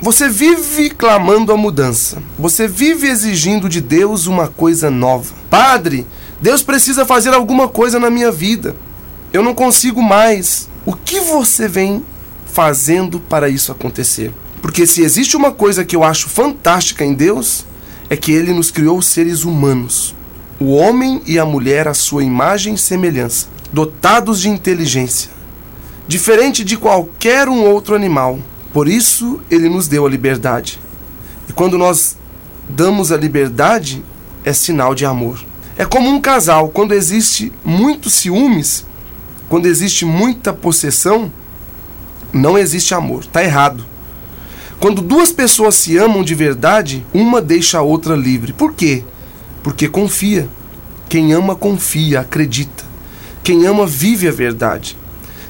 Você vive clamando a mudança. Você vive exigindo de Deus uma coisa nova. Padre, Deus precisa fazer alguma coisa na minha vida. Eu não consigo mais. O que você vem fazendo para isso acontecer? Porque se existe uma coisa que eu acho fantástica em Deus, é que ele nos criou seres humanos. O homem e a mulher à sua imagem e semelhança, dotados de inteligência, diferente de qualquer um outro animal. Por isso, ele nos deu a liberdade. E quando nós damos a liberdade, é sinal de amor. É como um casal, quando existe muitos ciúmes, quando existe muita possessão, não existe amor. Está errado. Quando duas pessoas se amam de verdade, uma deixa a outra livre. Por quê? Porque confia. Quem ama, confia, acredita. Quem ama, vive a verdade.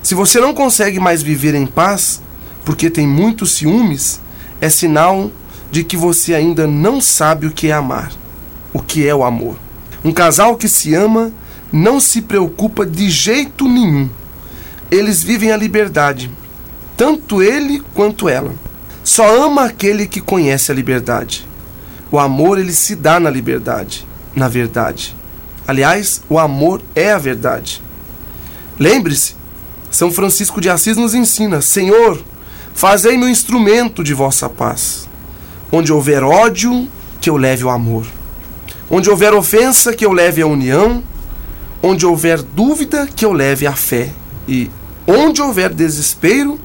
Se você não consegue mais viver em paz, porque tem muitos ciúmes, é sinal de que você ainda não sabe o que é amar, o que é o amor. Um casal que se ama não se preocupa de jeito nenhum. Eles vivem a liberdade, tanto ele quanto ela. Só ama aquele que conhece a liberdade. O amor ele se dá na liberdade, na verdade. Aliás, o amor é a verdade. Lembre-se, São Francisco de Assis nos ensina: Senhor, Fazei-me um instrumento de vossa paz. Onde houver ódio, que eu leve o amor. Onde houver ofensa, que eu leve a união. Onde houver dúvida, que eu leve a fé. E onde houver desespero,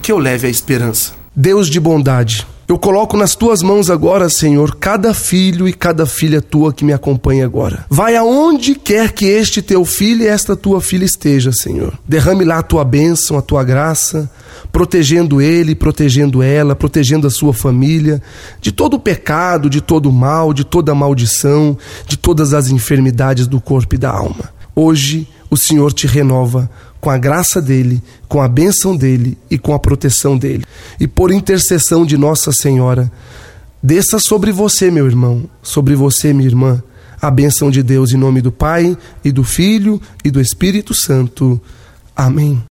que eu leve a esperança. Deus de bondade, eu coloco nas tuas mãos agora, Senhor, cada filho e cada filha tua que me acompanha agora. Vai aonde quer que este teu filho e esta tua filha esteja, Senhor. Derrame lá a tua bênção, a tua graça, protegendo ele, protegendo ela, protegendo a sua família de todo o pecado, de todo o mal, de toda a maldição, de todas as enfermidades do corpo e da alma. Hoje o Senhor te renova com a graça dele, com a bênção dele e com a proteção dele. E por intercessão de Nossa Senhora, desça sobre você, meu irmão, sobre você, minha irmã, a bênção de Deus em nome do Pai e do Filho e do Espírito Santo. Amém.